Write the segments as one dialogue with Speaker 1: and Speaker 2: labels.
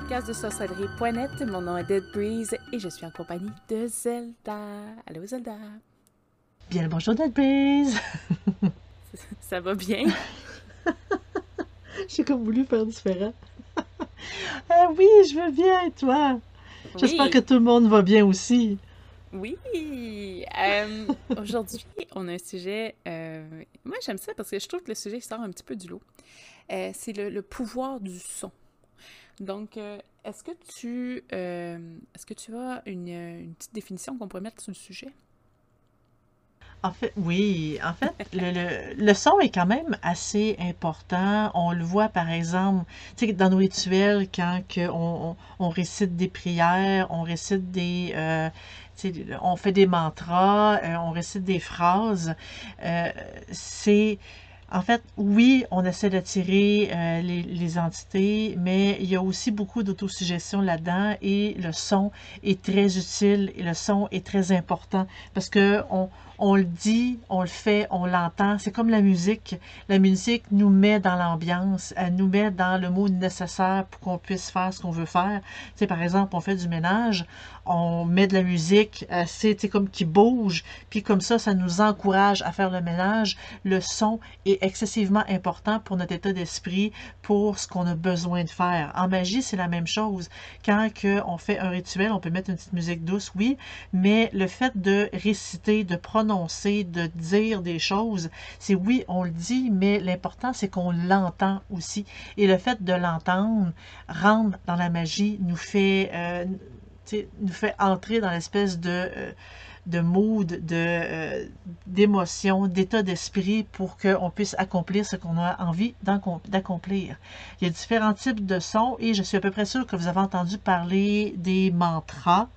Speaker 1: podcast de sorcellerie.net. Mon nom est Dead Breeze et je suis en compagnie de Zelda. Allô Zelda.
Speaker 2: Bien le bonjour Dead Breeze.
Speaker 1: Ça va bien?
Speaker 2: J'ai comme voulu faire différent. ah oui, je veux bien, et toi? J'espère que tout le monde va bien aussi.
Speaker 1: Oui. Euh, aujourd'hui, on a un sujet. euh, moi, j'aime ça parce que je trouve que le sujet sort un petit peu du lot. Euh, c'est le, le pouvoir du son. Donc, euh, est-ce que tu euh, est-ce que tu as une, petite définition qu'on pourrait mettre sur le sujet?
Speaker 2: En fait, oui. En fait, le, son est quand même assez important. On le voit, par exemple, dans nos rituels, quand on, récite des prières, on récite des... euh, on fait des mantras, on récite des phrases. c'est... En fait, oui, on essaie d'attirer euh, les, entités, mais il y a aussi beaucoup d'autosuggestion là-dedans et le son est très utile et le son est très important parce que on, on le dit, on le fait, on l'entend. C'est comme la musique. La musique nous met dans l'ambiance, elle nous met dans le mot nécessaire pour qu'on puisse faire ce qu'on veut faire. Tu sais, par exemple, on fait du ménage, on met de la musique tu sais, comme qui bouge, puis comme ça, ça nous encourage à faire le ménage. Le son est excessivement important pour notre état d'esprit, pour ce qu'on a besoin de faire. En magie, c'est la même chose. Quand que on fait un rituel, on peut mettre une petite musique douce, oui, mais le fait de réciter, de prononcer, de dire des choses, c'est oui, on le dit, mais l'important, c'est qu'on l'entend aussi. Et le fait de l'entendre rentre dans la magie, nous fait, euh, nous fait entrer dans l'espèce de, euh, de mood, de, euh, d'émotion, d'état d'esprit pour qu'on puisse accomplir ce qu'on a envie d'accom- d'accomplir. Il y a différents types de sons et je suis à peu près sûre que vous avez entendu parler des mantras.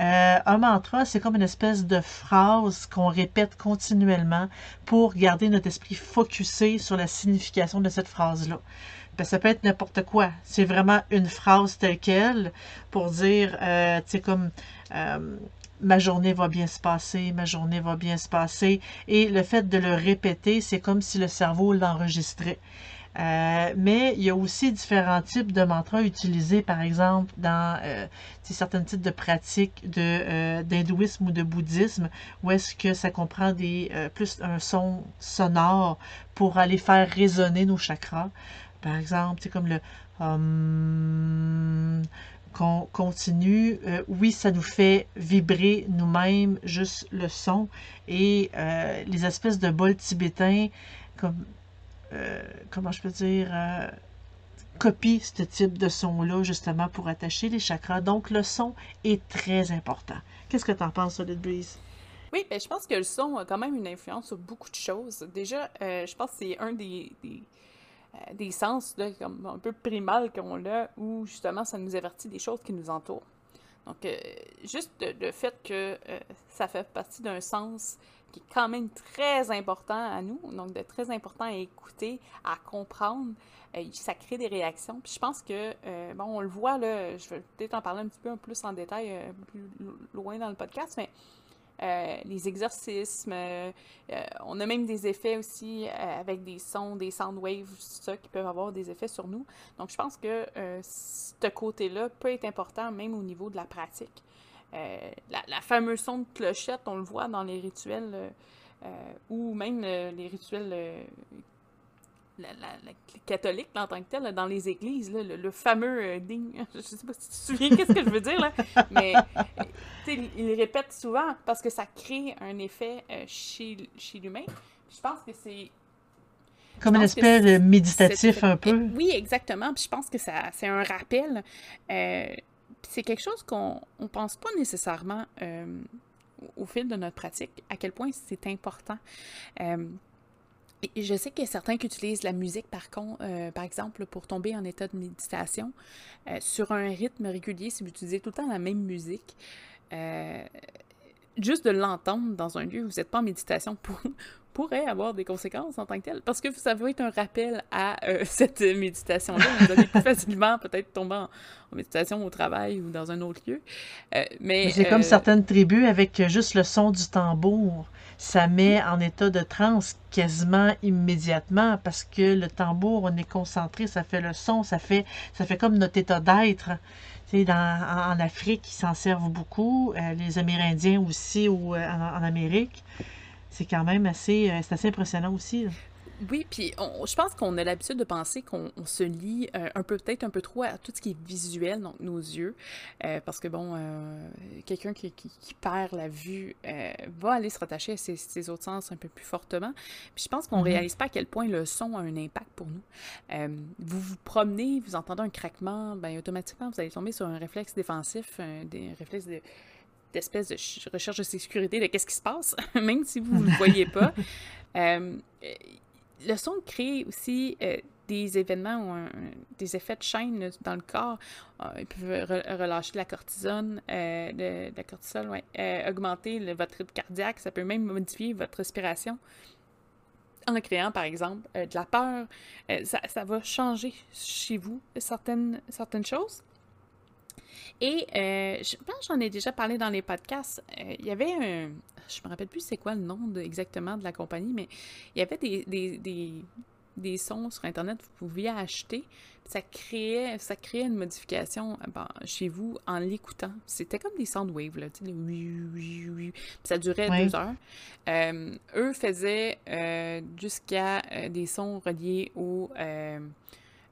Speaker 2: Euh, un mantra, c'est comme une espèce de phrase qu'on répète continuellement pour garder notre esprit focusé sur la signification de cette phrase-là. Ben, ça peut être n'importe quoi. C'est vraiment une phrase telle quelle pour dire, euh, tu sais, comme euh, ma journée va bien se passer, ma journée va bien se passer. Et le fait de le répéter, c'est comme si le cerveau l'enregistrait. Euh, mais il y a aussi différents types de mantras utilisés, par exemple, dans euh, certains types de pratiques euh, d'hindouisme ou de bouddhisme, où est-ce que ça comprend des, euh, plus un son sonore pour aller faire résonner nos chakras. Par exemple, c'est comme le hum, qu'on continue. Euh, oui, ça nous fait vibrer nous-mêmes, juste le son. Et euh, les espèces de bols tibétains, comme euh, comment je peux dire, euh, copie ce type de son-là, justement, pour attacher les chakras. Donc, le son est très important. Qu'est-ce que tu en penses, Solid Breeze?
Speaker 1: Oui, ben, je pense que le son a quand même une influence sur beaucoup de choses. Déjà, euh, je pense que c'est un des, sens comme un peu primal qu'on a où justement ça nous avertit des choses qui nous entourent. Donc, juste le, fait que ça fait partie d'un sens qui est quand même très important à nous, donc de très important à écouter, à comprendre, euh, ça crée des réactions. Puis je pense que, euh, bon, on le voit là, je vais peut-être en parler un petit peu plus en détail euh, plus lo- loin dans le podcast, mais les exorcismes. on a même des effets aussi avec des sons, des sound waves, tout ça, qui peuvent avoir des effets sur nous. Donc, je pense que ce côté-là peut être important même au niveau de la pratique. Euh, la, la fameuse son de clochette, on le voit dans les rituels, euh, euh, ou même les rituels la, en tant que tel, dans les églises, là, le, le fameux euh, ding. Je sais pas si tu te souviens qu'est-ce que je veux dire, là, mais il le répète souvent parce que ça crée un effet euh, chez, chez l'humain. Je pense que c'est
Speaker 2: Comme une
Speaker 1: que
Speaker 2: espèce de méditatif un peu.
Speaker 1: Oui, exactement. Puis je pense que ça, c'est un rappel. Euh, c'est quelque chose qu'on ne pense pas nécessairement euh, au fil de notre pratique, à quel point c'est important. Euh, je sais qu'il y a certains qui utilisent la musique, par contre, euh, par exemple, pour tomber en état de méditation. Sur un rythme régulier, si vous utilisez tout le temps la même musique, juste de l'entendre dans un lieu où vous n'êtes pas en méditation pour, pourrait avoir des conséquences en tant que tel, parce que ça va être un rappel à euh, cette méditation-là. Vous allez plus facilement peut-être tomber en, méditation au travail ou dans un autre lieu. Euh, mais
Speaker 2: c'est comme certaines tribus avec juste le son du tambour. Ça met en état de transe quasiment immédiatement parce que le tambour, on est concentré, ça fait le son, ça fait, ça fait comme notre état d'être. Dans, en, en, Afrique, ils s'en servent beaucoup. les Amérindiens aussi, ou en, en Amérique c'est quand même assez, euh, assez impressionnant aussi.
Speaker 1: Oui, puis je pense qu'on a l'habitude de penser qu'on se lie euh, un peu, peut-être un peu trop à tout ce qui est visuel, donc nos yeux, euh, parce que bon, quelqu'un qui, qui, perd la vue va aller se rattacher à ses, autres sens un peu plus fortement. Puis je pense qu'on ne mm-hmm. réalise pas à quel point le son a un impact pour nous. vous vous promenez, vous entendez un craquement, ben automatiquement vous allez tomber sur un réflexe défensif, un, des réflexes de d'espèce de recherche de sécurité de qu'est-ce qui se passe, même si vous ne le voyez pas. Euh, le son crée aussi euh, des événements ou des effets de chaîne dans le corps. Euh, il peut relâcher la cortisone, de, la cortisol, ouais, augmenter votre rythme cardiaque. Ça peut même modifier votre respiration en créant, par exemple, de la peur. Ça, ça, va changer chez vous certaines, certaines choses. Et euh, je pense que j'en ai déjà parlé dans les podcasts. Euh, il y avait un. Je me rappelle plus c'est quoi le nom exactement de la compagnie, mais il y avait des, des, des, des sons sur Internet que vous pouviez acheter. Ça créait, ça créait une modification euh, chez vous en l'écoutant. C'était comme des soundwaves, là, tu sais, ça durait deux heures. eux faisaient jusqu'à des sons reliés au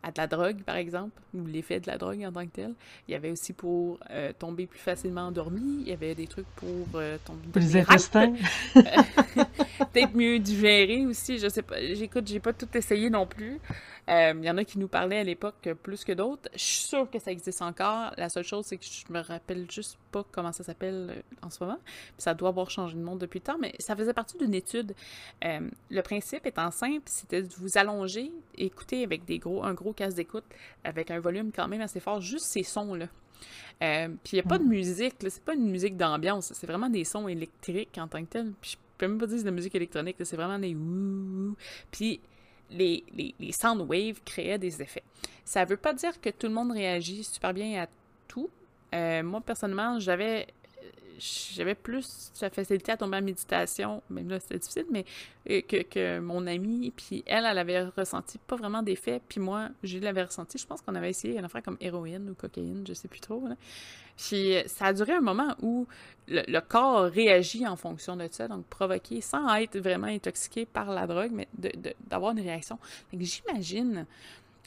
Speaker 1: à de la drogue, par exemple, ou l'effet de la drogue en tant que tel. Il y avait aussi pour euh, tomber plus facilement endormi. Il y avait des trucs pour euh, tomber...
Speaker 2: Les intestins.
Speaker 1: Peut-être mieux digérer aussi. Je sais pas. J'écoute, j'ai pas tout essayé non plus. Euh, il y en a qui nous parlaient à l'époque plus que d'autres. Je suis sûre que ça existe encore. La seule chose, c'est que je me rappelle juste pas comment ça s'appelle euh, en ce moment. ça doit avoir changé de nom depuis le temps, mais ça faisait partie d'une étude. Euh, le principe étant simple, c'était de vous allonger, écouter avec des gros, un gros casque d'écoute avec un volume quand même assez fort, juste ces sons-là. puis il n'y a pas de musique, c'est pas une musique d'ambiance, c'est vraiment des sons électriques en tant que tel. Puis je peux même pas dire de la musique électronique, c'est vraiment des ouh. Puis les, les, les sound waves créaient des effets. Ça veut pas dire que tout le monde réagit super bien à tout. Euh, moi, personnellement, j'avais j'avais plus la facilité à tomber en méditation, même là c'était difficile, mais euh, que, mon amie, puis elle, elle avait ressenti pas vraiment d'effet, puis moi, je l'avais ressenti. Je pense qu'on avait essayé une affaire comme héroïne ou cocaïne, je sais plus trop. Puis ça a duré un moment où le, corps réagit en fonction de ça, donc provoqué sans être vraiment intoxiqué par la drogue, mais d'avoir une réaction. J'imagine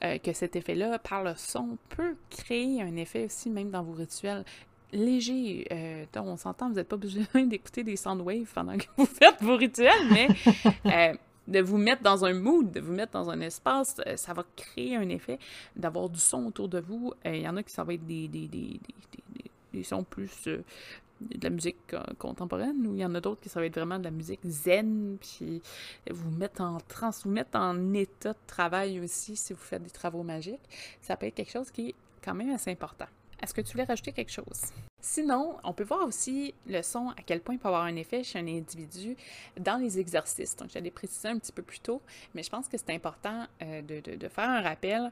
Speaker 1: euh, que cet effet-là, par le son, peut créer un effet aussi même dans vos rituels léger. Euh, on s'entend, vous n'êtes pas besoin d'écouter des soundwaves pendant que vous faites vos rituels, mais euh, de vous mettre dans un mood, de vous mettre dans un espace, ça va créer un effet d'avoir du son autour de vous. Il y en a qui ça va être des, des, des, des sons plus euh, de la musique contemporaine, ou il y en a d'autres qui ça va être vraiment de la musique zen, puis vous mettre en trans, vous mettre en état de travail aussi si vous faites des travaux magiques. Ça peut être quelque chose qui est quand même assez important. Est-ce que tu voulais rajouter quelque chose? Sinon, on peut voir aussi le son, à quel point il peut avoir un effet chez un individu dans les exercices. Donc, j'allais préciser un petit peu plus tôt, mais je pense que c'est important euh, de, de, faire un rappel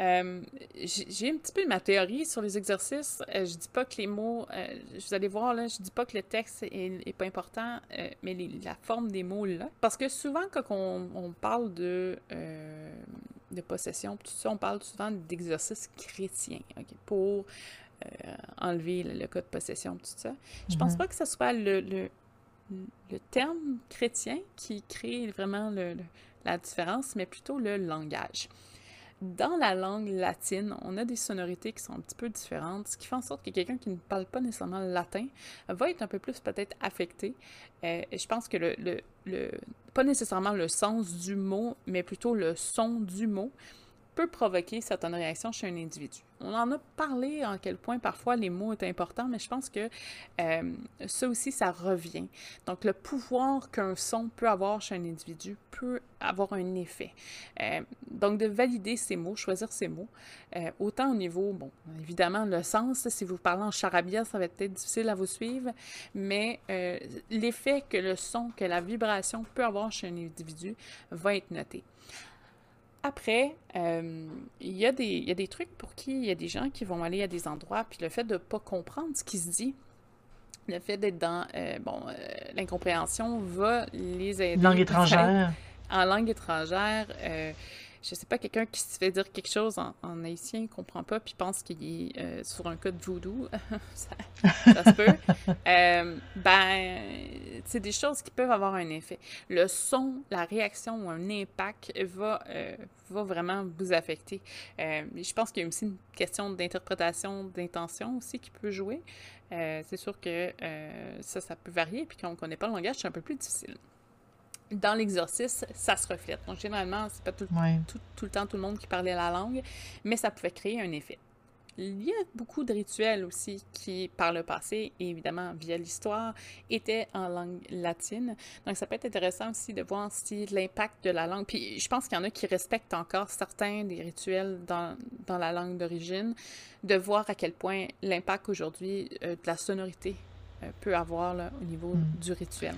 Speaker 1: euh, j'ai un petit peu ma théorie sur les exercices. Euh, je dis pas que les mots, euh, vous allez voir là, je dis pas que le texte est, pas important, mais la forme des mots là. Parce que souvent quand on, parle de, de possession, tout ça, on parle souvent d'exercices chrétiens, pour enlever le, code possession, tout ça. Je pense mhm. pas que ce soit le, le, terme chrétien qui crée vraiment la différence, mais plutôt le langage dans la langue latine, on a des sonorités qui sont un petit peu différentes, ce qui fait en sorte que quelqu'un qui ne parle pas nécessairement le latin va être un peu plus peut-être affecté. Euh, je pense que le, le, pas nécessairement le sens du mot, mais plutôt le son du mot peut provoquer certaines réactions chez un individu. On en a parlé en quel point parfois les mots sont importants, mais je pense que euh, ça aussi, ça revient. Donc, le pouvoir qu'un son peut avoir chez un individu peut avoir un effet. Euh, donc, de valider ces mots, choisir ces mots, euh, autant au niveau, bon, évidemment, le sens, si vous parlez en charabia, ça va être difficile à vous suivre, mais l'effet que le son, que la vibration peut avoir chez un individu va être noté. Après, euh, il y, a des, des trucs pour qui il y a des gens qui vont aller à des endroits, puis le fait de ne pas comprendre ce qui se dit, le fait d'être dans euh, bon euh, l'incompréhension va les aider.
Speaker 2: Langue étrangère.
Speaker 1: En langue étrangère, je sais pas, quelqu'un qui se fait dire quelque chose en, en haïtien, ne comprend pas, puis pense qu'il est euh, sur un code voodoo, ça, ça, se peut, euh, ben, c'est des choses qui peuvent avoir un effet. Le son, la réaction ou un impact va, euh, va vraiment vous affecter. je pense qu'il y a aussi une question d'interprétation, d'intention aussi qui peut jouer. c'est sûr que ça, ça peut varier, puis quand on ne connaît pas le langage, c'est un peu plus difficile dans l'exorcisme, ça se reflète. Donc, généralement, c'est pas tout, tout, le temps tout le monde qui parlait la langue, mais ça pouvait créer un effet. Il y a beaucoup de rituels aussi qui, par le passé, et évidemment via l'histoire, étaient en langue latine. Donc, ça peut être intéressant aussi de voir si l'impact de la langue. Puis, je pense qu'il y en a qui respectent encore certains des rituels dans, dans la langue d'origine, de voir à quel point l'impact aujourd'hui euh, de la sonorité euh, peut avoir au niveau mm. du rituel.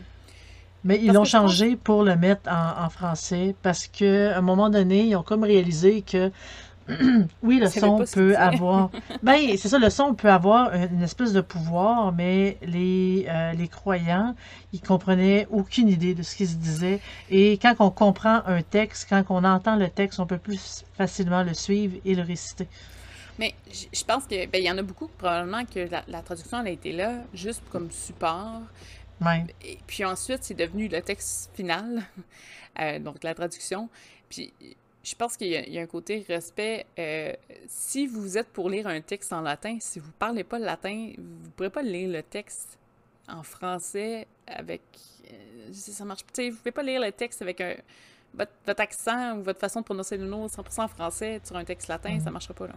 Speaker 2: Mais ils l'ont changé pour le mettre en, français parce qu'à un moment donné, ils ont comme réalisé que oui, le son peut avoir. ben, c'est ça, le son peut avoir une espèce de pouvoir, mais les, euh, les croyants, ils comprenaient aucune idée de ce qui se disait. Et quand on comprend un texte, quand on entend le texte, on peut plus facilement le suivre et le réciter.
Speaker 1: Mais je pense que ben, y en a beaucoup probablement que la, la traduction elle a été là juste comme support. Et puis ensuite, c'est devenu le texte final, euh, donc la traduction. Puis je pense qu'il y, a un côté respect. Euh, si vous êtes pour lire un texte en latin, si vous ne parlez pas le latin, vous ne pourrez pas lire le texte en français avec. Euh, ça marche. Vous ne pouvez pas lire le texte avec un votre, accent ou votre façon de prononcer le nom 100% français sur un texte latin, ça ne mhm. marchera pas. Il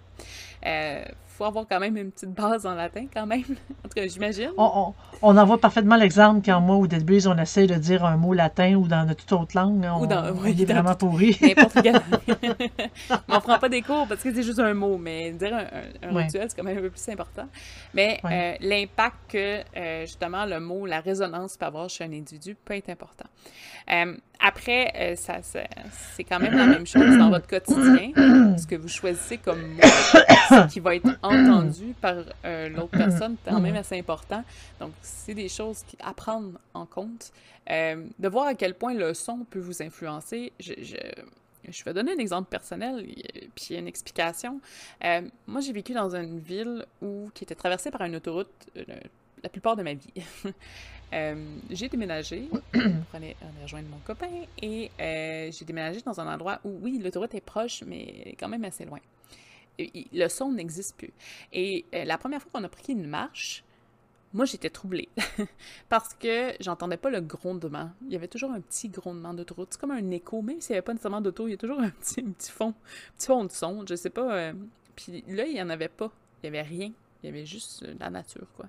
Speaker 1: euh, faut avoir quand même une petite base en latin, quand même. en tout cas, j'imagine.
Speaker 2: On, on, en voit parfaitement l'exemple quand moi, au début, on essaie de dire un mot latin ou dans toute autre langue. On, ou dans, on est vraiment pourri.
Speaker 1: N'importe quel. on ne prend pas des cours parce que c'est juste un mot, mais dire un, rituel, c'est quand même un peu plus important. Mais euh, l'impact que, euh, justement, le mot, la résonance peut avoir chez un individu peut être important. après, ça c'est quand même la même chose dans votre quotidien. Ce que vous choisissez comme mot, ce qui va être entendu par euh, l'autre personne, c'est quand même assez important. Donc, c'est des choses à prendre en compte. Euh, de voir à quel point le son peut vous influencer. Je, je, vais donner un exemple personnel, puis une explication. Euh, moi, j'ai vécu dans une ville où, qui était traversée par une autoroute la plupart de ma vie. J'ai déménagé pour aller, rejoindre mon copain et j'ai déménagé dans un endroit où, oui, l'autoroute est proche, mais quand même assez loin. Le son n'existe plus. Et euh, la première fois qu'on a pris une marche, moi, j'étais troublée parce que j'entendais pas le grondement. Il y avait toujours un petit grondement d'autoroute. C'est comme un écho, même s'il n'y avait pas nécessairement d'auto, il y a toujours un petit, fond, fond de son. Je sais pas. Puis là, il n'y en avait pas. Il n'y avait rien. Il y avait juste la nature, quoi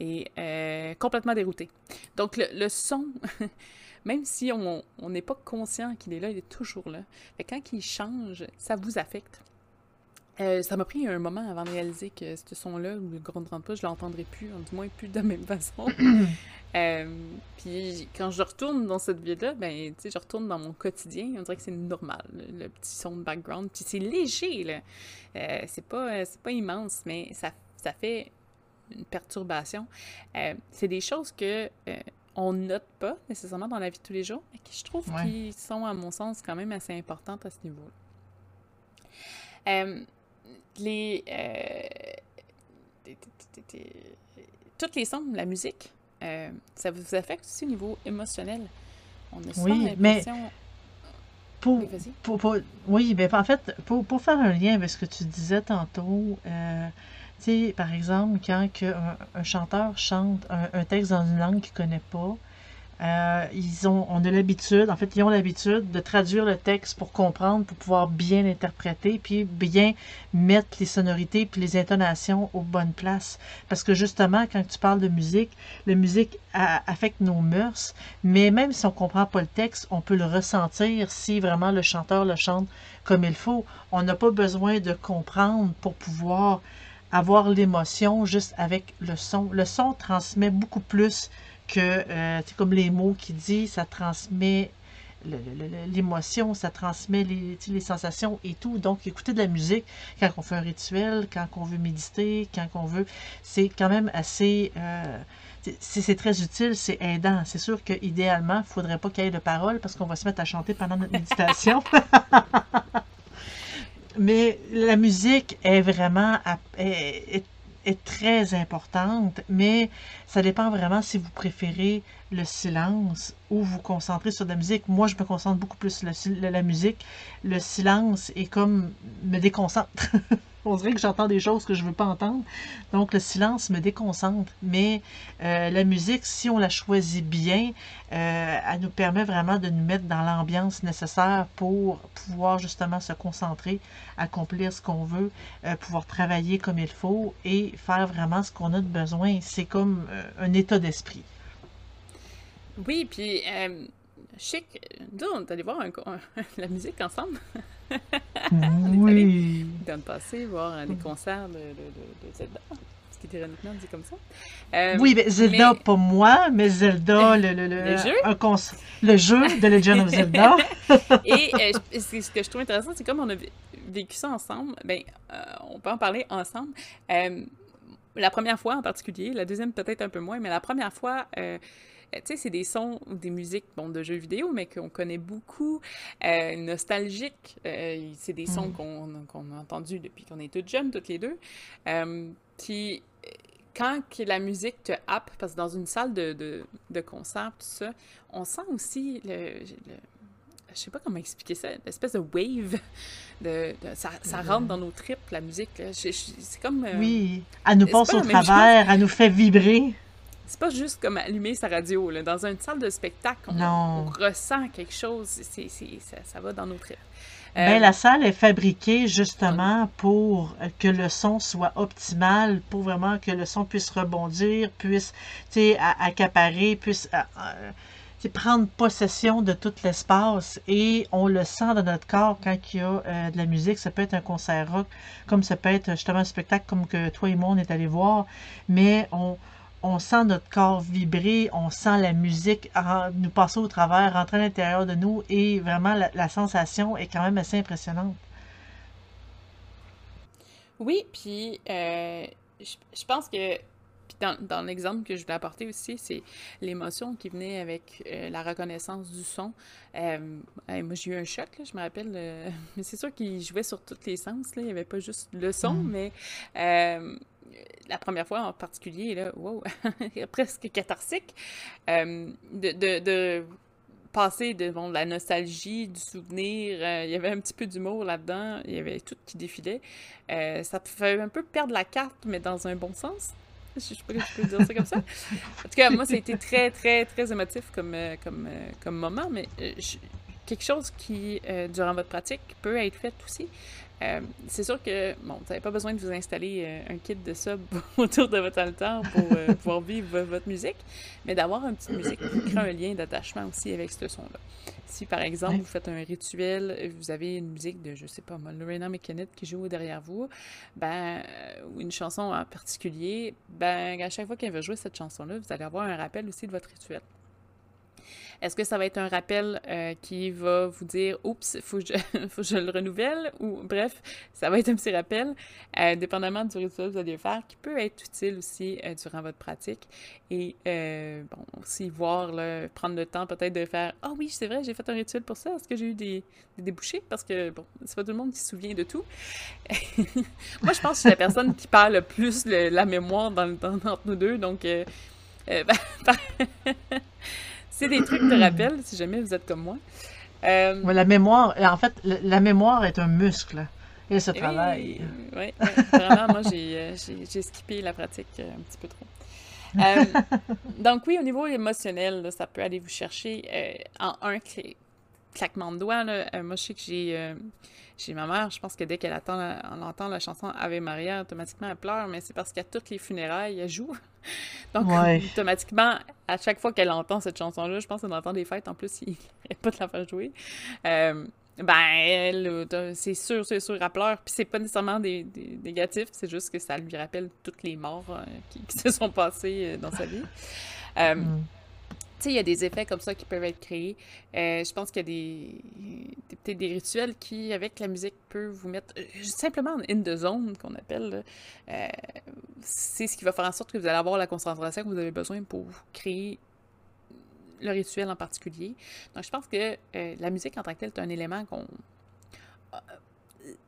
Speaker 1: et euh, complètement dérouté. Donc le, son, même si on n'est pas conscient qu'il est là, il est toujours là. Mais quand il change, ça vous affecte. Euh, ça m'a pris un moment avant de réaliser que ce son-là, ou le grand pas, je l'entendrai plus, du moins plus de la même façon. Euh, puis quand je retourne dans cette vie-là, ben, tu sais, je retourne dans mon quotidien, on dirait que c'est normal, le, petit son de background. Puis c'est léger, là. c'est pas, pas immense, mais ça, ça fait une perturbation. Euh, c'est des choses que euh, on note pas nécessairement dans la vie de tous les jours, mais qui je trouve qui sont, à mon sens, quand même assez importantes à ce niveau-là. Euh, les, toutes les sons, la musique, ça vous affecte aussi au niveau émotionnel? On a
Speaker 2: oui, mais pour, pour, oui, ben, en fait, pour, pour, faire un lien avec ce que tu disais tantôt, tu sais, par exemple, quand un, chanteur chante un, texte dans une langue qu'il ne connaît pas, Euh, ils ont, on a l'habitude, en fait, ils ont l'habitude de traduire le texte pour comprendre, pour pouvoir bien l'interpréter, puis bien mettre les sonorités puis les intonations aux bonnes places. Parce que justement, quand tu parles de musique, la musique affecte nos mœurs, mais même si on comprend pas le texte, on peut le ressentir si vraiment le chanteur le chante comme il faut. On n'a pas besoin de comprendre pour pouvoir avoir l'émotion juste avec le son. Le son transmet beaucoup plus que, euh, c'est comme les mots qu'il dit, ça transmet l'émotion, ça transmet les, sensations et tout. Donc, écouter de la musique quand on fait un rituel, quand on veut méditer, quand on veut, c'est quand même assez... Euh, c'est très utile, c'est aidant. C'est sûr qu'idéalement, il ne faudrait pas qu'il y ait de paroles parce qu'on va se mettre à chanter pendant notre méditation. Mais la musique est vraiment très importante, mais ça dépend vraiment si vous préférez le silence ou vous concentrez sur la musique. Moi, je me concentre beaucoup plus sur la musique. Le silence est comme me déconcentre. On dirait que j'entends des choses que je ne veux pas entendre. Donc, le silence me déconcentre. Mais euh, la musique, si on la choisit bien, euh, elle nous permet vraiment de nous mettre dans l'ambiance nécessaire pour pouvoir justement se concentrer, accomplir ce qu'on veut, euh, pouvoir travailler comme il faut et faire vraiment ce qu'on a de besoin. C'est comme un état d'esprit.
Speaker 1: Oui, puis chic, nous, on est allé voir la musique ensemble. on est allé dans le passé voir des mm. concerts de, de, de, Zelda. Ce qui est ironiquement dit comme ça.
Speaker 2: Euh, oui, mais Zelda, pas moi, mais Zelda, le, le, le, jeu? le jeu de Legend of Zelda.
Speaker 1: Et euh, ce que je trouve intéressant, c'est comme on a vécu ça ensemble, ben, euh, on peut en parler ensemble. la première fois en particulier, la deuxième peut-être un peu moins, mais la première fois, euh, tu sais, c'est des sons ou des musiques, bon, de jeux vidéo, mais qu'on connaît beaucoup, euh, nostalgiques. Euh, c'est des sons mm. qu'on a entendus depuis qu'on est toutes jeunes, toutes les deux. puis, quand la musique te happe, parce que dans une salle de, de, de concert, tout ça, on sent aussi le, je sais pas comment expliquer ça, l'espèce de wave, de, ça, ça, rentre dans nos tripes, la musique. C'est comme...
Speaker 2: oui, elle nous passe au travers, elle nous fait vibrer
Speaker 1: c'est pas juste comme allumer sa radio. Là. Dans une salle de spectacle, on, ressent quelque chose. C'est, ça, ça, va dans nos tripes.
Speaker 2: Ben, la salle est fabriquée justement pour que le son soit optimal, pour vraiment que le son puisse rebondir, puisse accaparer, puisse prendre possession de tout l'espace. Et on le sent dans notre corps quand il y a euh, de la musique. Ça peut être un concert rock, comme ça peut être justement un spectacle comme que toi et moi on est allé voir. Mais on, on sent notre corps vibrer, on sent la musique nous passer au travers, rentrer à l'intérieur de nous et vraiment la, sensation est quand même assez impressionnante.
Speaker 1: Oui, puis euh, je, pense que dans, l'exemple que je voulais apporter aussi, c'est l'émotion qui venait avec euh, la reconnaissance du son. Euh, moi, j'ai eu un choc, je me rappelle, mais c'est sûr qu'il jouait sur tous les sens. Là. Il n'y avait pas juste le son, mm. mais la première fois en particulier, là, wow, presque catharsique, euh, de, de, passer de la nostalgie, du souvenir, euh, il y avait un petit peu d'humour là-dedans, il y avait tout qui défilait. Euh, ça te fait un peu perdre la carte, mais dans un bon sens. Je sais pas si je peux dire ça comme ça. En tout cas, moi, ça a été très, très, très émotif comme, comme, comme moment, mais quelque chose qui, durant votre pratique, peut être fait aussi. Euh, c'est sûr que, bon, vous n'avez pas besoin de vous installer euh, un kit de sub autour de votre altar pour euh, pouvoir vivre votre musique, mais d'avoir une petite musique qui crée un lien d'attachement aussi avec ce son-là. Si, par exemple, vous faites un rituel, vous avez une musique de, je sais pas moi, Lorena McKennitt qui joue derrière vous, ben, ou une chanson en particulier, ben, à chaque fois qu'elle va jouer cette chanson-là, vous allez avoir un rappel aussi de votre rituel. Est-ce que ça va être un rappel euh, qui va vous dire Oups, faut je, faut que je le renouvelle? Ou bref, ça va être un petit rappel, euh, dépendamment du rituel que vous allez faire, qui peut être utile aussi euh, durant votre pratique. Et bon, aussi voir, là, prendre le temps peut-être de faire Ah oui, c'est vrai, j'ai fait un rituel pour ça. Est-ce que j'ai eu des, débouchés? Parce que bon, c'est pas tout le monde qui se souvient de tout. Moi, je pense que je suis la personne qui parle le plus la mémoire dans, entre nous deux, donc. c'est des trucs de rappel, si jamais vous êtes comme moi.
Speaker 2: Euh, la mémoire, en fait, la, mémoire est un muscle. Et ce travail.
Speaker 1: Oui, vraiment, moi, euh, j'ai skippé la pratique euh, un petit peu trop. Euh, donc oui, au niveau émotionnel, là, ça peut aller vous chercher euh, en un claquement de doigts. Là. Euh, moi, je sais que j'ai j'ai ma mère, je pense que dès qu'elle entend la chanson Ave Maria, automatiquement elle pleure, mais c'est parce qu'à toutes les funérailles, elle joue. Donc, automatiquement, à chaque fois qu'elle entend cette chanson-là, je pense que dans le temps des fêtes, en plus, il n'arrête pas de la faire jouer. Euh, ben, elle, c'est sûr, c'est sûr, elle pleure. Puis c'est pas nécessairement des, des négatifs, c'est juste que ça lui rappelle toutes les morts euh, qui, se sont passées euh, dans sa vie. Mm il y a des effets comme ça qui peuvent être créés. Euh, je pense qu'il y a des, peut-être des rituels qui, avec la musique, peuvent vous mettre euh, simplement in the zone, qu'on appelle. Euh, c'est ce qui va faire en sorte que vous allez avoir la concentration que vous avez besoin pour créer le rituel en particulier. Donc, je pense que la musique en tant que telle est un élément qu'on.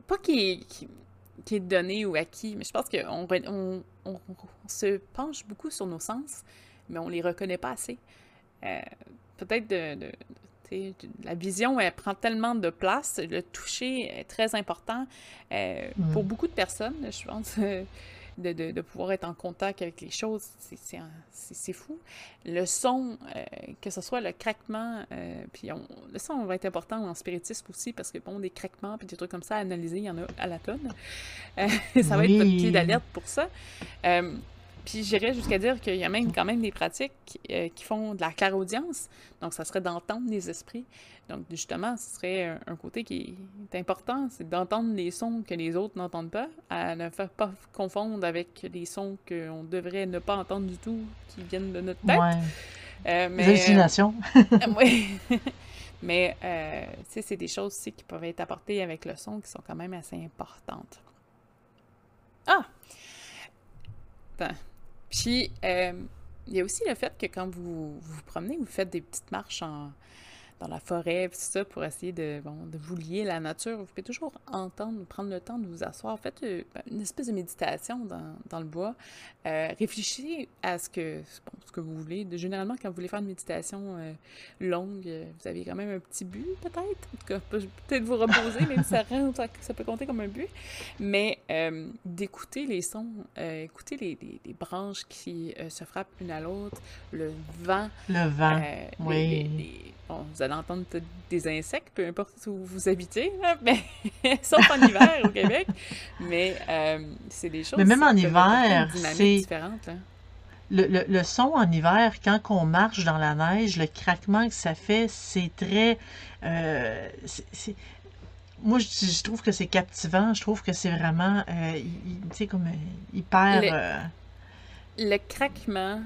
Speaker 1: pas qui qui, est donné ou acquis, mais je pense qu'on on, on, se penche beaucoup sur nos sens, mais on les reconnaît pas assez. Euh, peut-être de, la vision, elle prend tellement de place. Le toucher est très important euh, pour beaucoup de personnes, je pense. De, de, pouvoir être en contact avec les choses, c'est fou. Le son, euh, que ce soit le craquement, puis le son va être important en spiritisme aussi, parce que bon, des craquements, puis des trucs comme ça à analyser, il y en a à la tonne. ça va être notre pied d'alerte pour ça. Puis j'irais jusqu'à dire qu'il y a même quand même des pratiques euh, qui font de la clairaudience. Donc, ça serait d'entendre les esprits. Donc, justement, ce serait un, côté qui est important, c'est d'entendre les sons que les autres n'entendent pas, à ne faire pas confondre avec les sons qu'on devrait ne pas entendre du tout, qui viennent de notre tête. Ouais.
Speaker 2: Euh, mais, hallucinations.
Speaker 1: oui. mais, euh, c'est des choses aussi qui peuvent être apportées avec le son qui sont quand même assez importantes. Ah! Attends. Puis, euh, il y a aussi le fait que quand vous vous promenez, vous faites des petites marches en, dans la forêt, tout ça, pour essayer de, bon, de vous lier à la nature. Vous pouvez toujours entendre, prendre le temps de vous asseoir. Faites euh, une espèce de méditation dans, dans le bois. Euh, réfléchissez à ce que, bon, ce que vous voulez. De, généralement, quand vous voulez faire une méditation euh, longue, vous avez quand même un petit but, peut-être. Peut-être vous reposer, même si ça, ça peut compter comme un but. Mais d'écouter les sons, écouter les, les, branches qui se frappent une à l'autre, le vent.
Speaker 2: Le vent, oui.
Speaker 1: Bon, vous allez entendre des insectes, peu importe où vous habitez, mais sauf en hiver au Québec. Mais euh, c'est des choses.
Speaker 2: Mais même en hiver, c'est différente. Le, le, le, son en hiver, quand on marche dans la neige, le craquement que ça fait, c'est très. Euh, moi, je, trouve que c'est captivant. Je trouve que c'est vraiment, euh, tu sais, comme hyper.
Speaker 1: Le, le craquement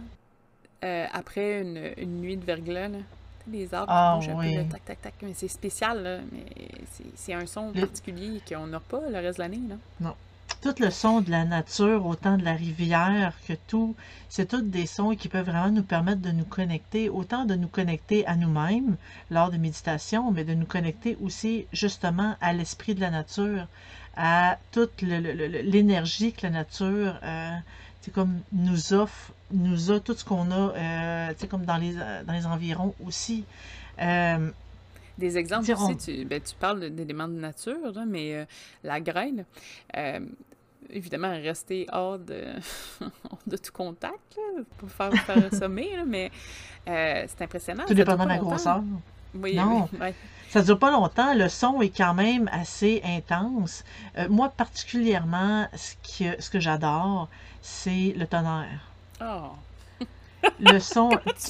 Speaker 1: après une, une, nuit de verglas, là, les arbres
Speaker 2: ah,
Speaker 1: qui bougent un peu, tac, tac, tac. Mais c'est spécial, là. Mais c'est un son particulier qu'on n'a pas le reste de l'année, là.
Speaker 2: Non. Tout le son de la nature, autant de la rivière que tout, c'est tous des sons qui peuvent vraiment nous permettre de nous connecter, autant de nous connecter à nous-mêmes lors de méditation, mais de nous connecter aussi justement à l'esprit de la nature, à toute l'énergie que la nature euh, comme nous offre, nous a tout ce qu'on a, euh, comme dans les, dans les environs aussi. Euh,
Speaker 1: des exemples aussi, tu, ben, tu parles d'éléments de nature, mais euh, la graine, évidemment, rester hors de, de tout contact pour faire, faire sommer, mais c'est impressionnant.
Speaker 2: Tout dépendant de la grosseur.
Speaker 1: Oui, non.
Speaker 2: Ça dure pas longtemps. Le son est quand même assez intense. moi, particulièrement, ce que, ce que j'adore, c'est le tonnerre.
Speaker 1: Oh.
Speaker 2: Le son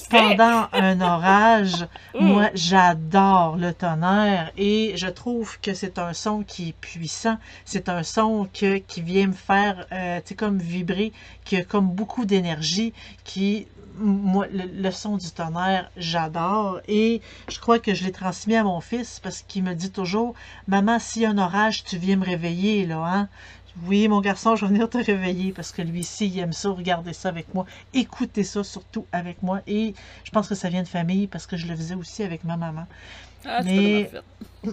Speaker 2: pendant un orage, mm. moi j'adore le tonnerre et je trouve que c'est un son qui est puissant. C'est un son que, qui vient me faire, euh, tu sais, comme vibrer, qui a comme beaucoup d'énergie, qui moi, le, son du tonnerre, j'adore. Et je crois que je l'ai transmis à mon fils parce qu'il me dit toujours Maman, s'il y a un orage, tu viens me réveiller, là, hein? Oui, mon garçon, je vais venir te réveiller parce que lui aussi, il aime ça, regarder ça avec moi, écouter ça surtout avec moi. Et je pense que ça vient de famille parce que je le faisais aussi avec ma maman.
Speaker 1: Ah, Mais...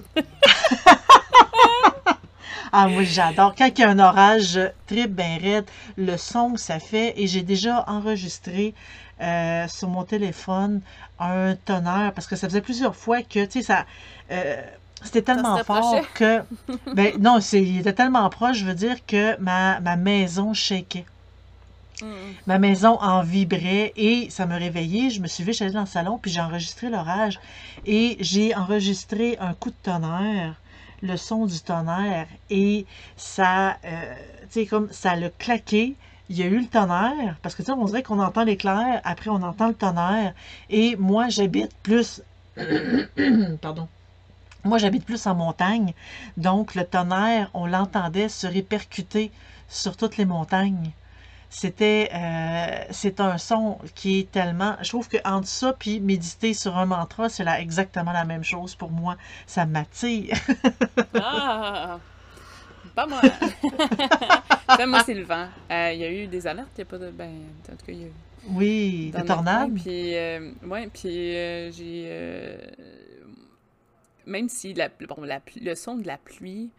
Speaker 2: ah, moi, j'adore. Quand il y a un orage trip ben raide, le son que ça fait, et j'ai déjà enregistré euh, sur mon téléphone un tonnerre parce que ça faisait plusieurs fois que, tu sais, ça. Euh, c'était tellement fort que. Ben non, il était tellement proche, je veux dire, que ma, ma maison shakeait.
Speaker 1: Mm.
Speaker 2: Ma maison en vibrait et ça me réveillait. Je me suis j'allais dans le salon, puis j'ai enregistré l'orage. Et j'ai enregistré un coup de tonnerre, le son du tonnerre. Et ça, euh, tu sais, comme ça l'a claqué. Il y a eu le tonnerre, parce que tu sais, on dirait qu'on entend l'éclair, après on entend le tonnerre. Et moi, j'habite plus. Pardon. Moi, j'habite plus en montagne. Donc, le tonnerre, on l'entendait se répercuter sur toutes les montagnes. C'était, euh, c'est un son qui est tellement. Je trouve que entre ça puis méditer sur un mantra, c'est là exactement la même chose pour moi. Ça m'attire.
Speaker 1: Ah! Pas moi! Ça, moi, c'est le vent. Euh, Il y a eu des alertes, il n'y a pas de. Ben, en tout cas, il y a eu.
Speaker 2: oui,
Speaker 1: dans
Speaker 2: de
Speaker 1: notre
Speaker 2: tornades.
Speaker 1: Puis, euh, ouais, puis euh, j'ai. Même si la, bon, la le son de la pluie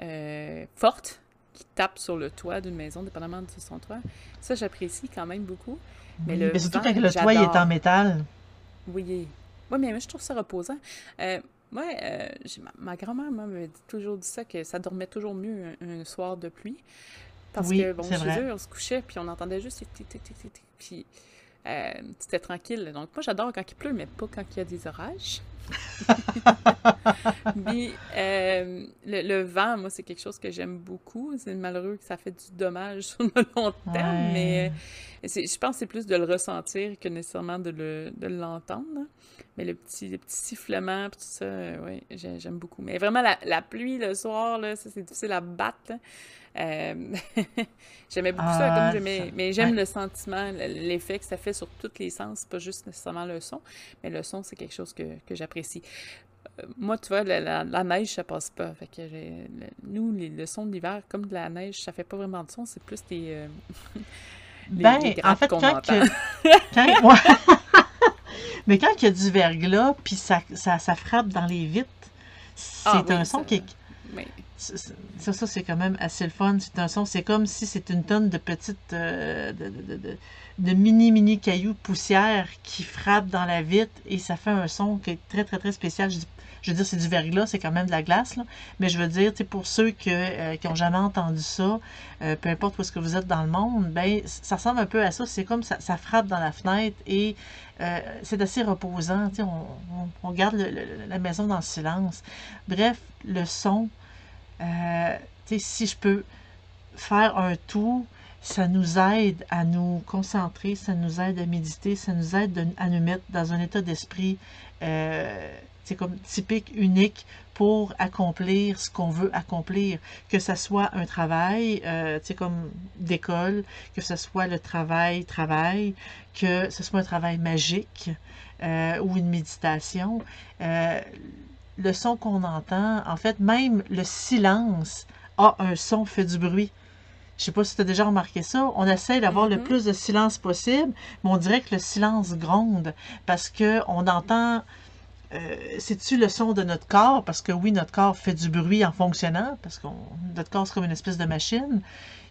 Speaker 1: euh, forte qui tape sur le toit d'une maison, dépendamment de son toit, ça, j'apprécie quand même beaucoup. Mais
Speaker 2: Oui,
Speaker 1: le
Speaker 2: mais surtout
Speaker 1: vent,
Speaker 2: quand le toit il est en métal.
Speaker 1: Oui. Oui, mais moi, je trouve ça reposant. Euh, moi, euh, ma, ma grand-mère dit toujours dit ça, que ça dormait toujours mieux un, un soir de pluie. Parce
Speaker 2: Oui,
Speaker 1: que, bon, chez
Speaker 2: vrai.
Speaker 1: eux, on se couchait, puis on entendait juste... Puis euh, c'était tranquille. Donc, moi, j'adore quand il pleut, mais pas quand il y a des orages. Euh, le, le vent, moi, c'est quelque chose que j'aime beaucoup. C'est malheureux que ça fait du dommage sur le long terme,
Speaker 2: Ouais.
Speaker 1: mais euh, je pense que c'est plus de le ressentir que nécessairement de le- de l'entendre. Mais le petit, le petit sifflement, tout ça, euh, oui, j'ai- j'aime beaucoup. Mais vraiment, la, la pluie le soir, là, ça, c'est difficile à battre. là. Euh, J'aimais beaucoup ça,
Speaker 2: Ah,
Speaker 1: comme j'aimais, mais j'aime
Speaker 2: ouais.
Speaker 1: le sentiment, l'effet que ça fait sur tous les sens, pas juste nécessairement le son, mais le son, c'est quelque chose que, que j'apprécie. Euh, Moi, tu vois, la, la- la neige, ça passe pas. Fait que j'ai- le- nous, les, le son de l'hiver, comme de la neige, ça fait pas vraiment de son, c'est plus des, euh, les-
Speaker 2: Ben,
Speaker 1: les
Speaker 2: en fait,
Speaker 1: qu'on
Speaker 2: quand, que- quand- ouais. Mais quand il y a du verglas, puis ça, ça, ça frappe dans les vitres, c'est
Speaker 1: Ah oui,
Speaker 2: un son
Speaker 1: ça-
Speaker 2: qui est... Ça, ça c'est quand même assez le fun. C'est un son, c'est comme si c'est une tonne de petites, euh, de, mini, mini cailloux poussière qui frappent dans la vitre et ça fait un son qui est très, très, très spécial. Je, je veux dire, c'est du verglas, c'est quand même de la glace, là. Mais je veux dire, pour ceux que, euh, qui ont jamais entendu ça, euh, peu importe où est-ce que vous êtes dans le monde, ben, ça ressemble un peu à ça. C'est comme ça, frappe dans la fenêtre et c'est assez reposant. On, on, on garde la maison dans le silence. Bref, le son, euh, si je peux faire un tout, ça nous aide à nous concentrer, ça nous aide à méditer, ça nous aide de- à nous mettre dans un état d'esprit euh, comme typique, unique pour accomplir ce qu'on veut accomplir, que ce soit un travail, euh, comme d'école, que ce soit le travail, travail, que ce soit un travail magique euh, ou une méditation. Euh, le son qu'on entend, en fait, même le silence a un son, fait du bruit. Je sais pas si tu as déjà remarqué ça. On essaie d'avoir le
Speaker 1: Mhm.
Speaker 2: plus de silence possible, mais on dirait que le silence gronde parce que on entend. Euh, C'est-tu le son de notre corps? Parce que oui, notre corps fait du bruit en fonctionnant, parce que notre corps, c'est comme une espèce de machine.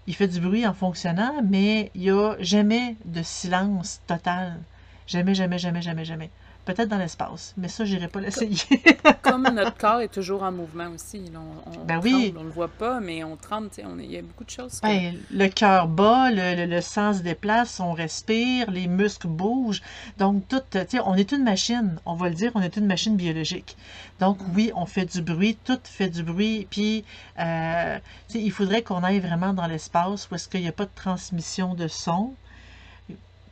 Speaker 2: Il fait du bruit en fonctionnant, mais il n'y a jamais de silence total. Jamais, jamais, jamais, jamais, jamais. Peut-être dans l'espace, mais ça, j'irai pas l'essayer.
Speaker 1: Comme notre corps est toujours en mouvement aussi. on, on
Speaker 2: Ben oui.
Speaker 1: on le voit pas, mais on tremble. on Il y a beaucoup de choses. que-
Speaker 2: Ben, le cœur bat, le, le, le sang se déplace, on respire, les muscles bougent. Donc, tout, on est une machine, on va le dire, on est une machine biologique. Donc, oui, on fait du bruit, tout fait du bruit. Puis, euh, il faudrait qu'on aille vraiment dans l'espace où est-ce qu'il n'y a pas de transmission de son.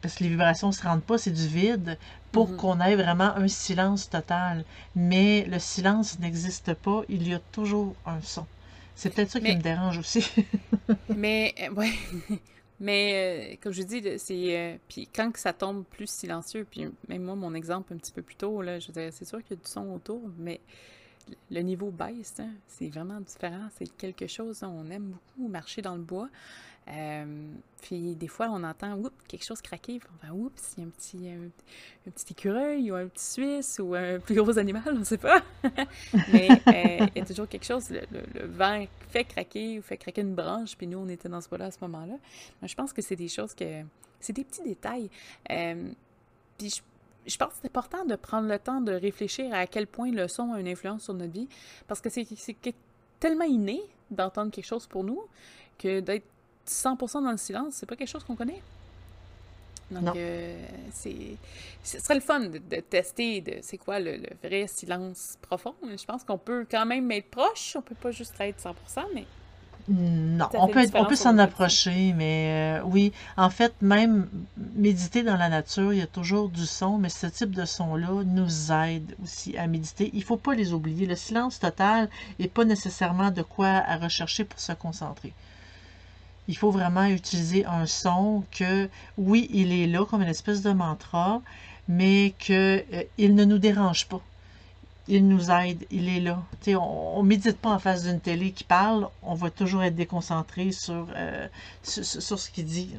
Speaker 2: Parce que les vibrations ne se rendent pas, c'est du vide, pour
Speaker 1: Mhm.
Speaker 2: qu'on ait vraiment un silence total. Mais le silence n'existe pas, il y a toujours un son. C'est peut-être ça qui me dérange aussi.
Speaker 1: Mais, euh, ouais. Mais, euh, comme je dis, c'est. euh, puis quand que ça tombe plus silencieux, puis même moi, mon exemple un petit peu plus tôt, là, je veux dire, c'est sûr qu'il y a du son autour, mais le niveau baisse, hein, c'est vraiment différent. C'est quelque chose, on aime beaucoup marcher dans le bois. Euh, puis des fois, on entend oups, quelque chose craquer, puis on fait oups, il y a un petit, un, un petit écureuil ou un petit suisse ou un plus gros animal, on ne sait pas. Mais euh, il y a toujours quelque chose, le, vent fait craquer ou fait craquer une branche, puis nous, on était dans ce bois-là à ce moment-là. Je pense que c'est des choses que. C'est des petits détails. Euh, puis je, je pense que c'est important de prendre le temps de réfléchir à quel point le son a une influence sur notre vie, parce que c'est tellement inné d'entendre quelque chose pour nous que d'être 100% dans le silence, c'est pas quelque chose qu'on connaît? Donc, euh, c'est, ce serait le fun de, de tester de c'est quoi le, le vrai silence profond. Je pense qu'on peut quand même être proche, on peut pas juste être 100%, mais
Speaker 2: Non, on peut, être- on peut s'en approcher, mais euh, oui, en fait, même méditer dans la nature, il y a toujours du son, mais ce type de son-là nous aide aussi à méditer. Il faut pas les oublier. Le silence total n'est pas nécessairement de quoi à rechercher pour se concentrer. Il faut vraiment utiliser un son que, oui, il est là comme une espèce de mantra, mais que euh, ne nous dérange pas. Il nous aide, il est là. On, on médite pas en face d'une télé qui parle, on va toujours être déconcentré sur, euh, sur, ce qu'il dit.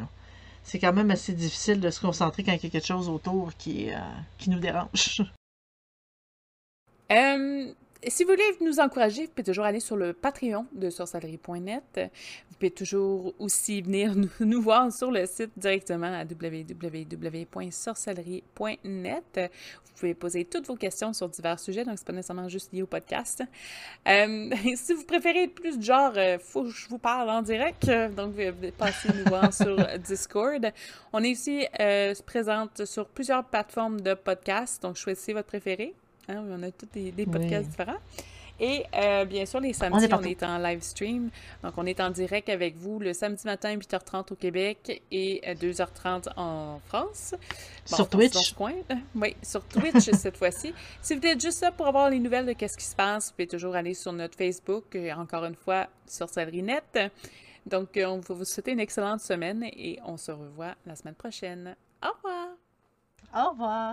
Speaker 2: C'est quand même assez difficile de se concentrer quand il y a quelque chose autour qui, euh, qui nous dérange.
Speaker 1: si vous voulez nous encourager, vous pouvez toujours aller sur le Patreon de sorcellerie.net. Vous pouvez toujours aussi venir nous, nous voir sur le site directement à www.sorcellerie.net. Vous pouvez poser toutes vos questions sur divers sujets, donc c'est pas nécessairement juste lié au podcast. Euh, si vous préférez plus du genre, euh, faut que je vous parle en direct, euh, donc vous pouvez passer nous voir sur Discord. On est aussi euh, présente sur plusieurs plateformes de podcasts, donc choisissez votre préféré. Hein, on a tous des, des podcasts
Speaker 2: Oui.
Speaker 1: différents. Et euh, bien sûr, les samedis, on est, en live stream. Donc, on est en direct avec vous le samedi matin, 8h30 au Québec et euh, 2h30 en France. Bon,
Speaker 2: Sur Twitch.
Speaker 1: coin. Oui, sur Twitch cette fois-ci. Si vous êtes juste là pour avoir les nouvelles de qu'est-ce qui se passe, vous pouvez toujours aller sur notre Facebook, et encore une fois, sur Net. Donc, euh, on va vous souhaiter une excellente semaine et on se revoit la semaine prochaine. Au revoir!
Speaker 2: Au revoir!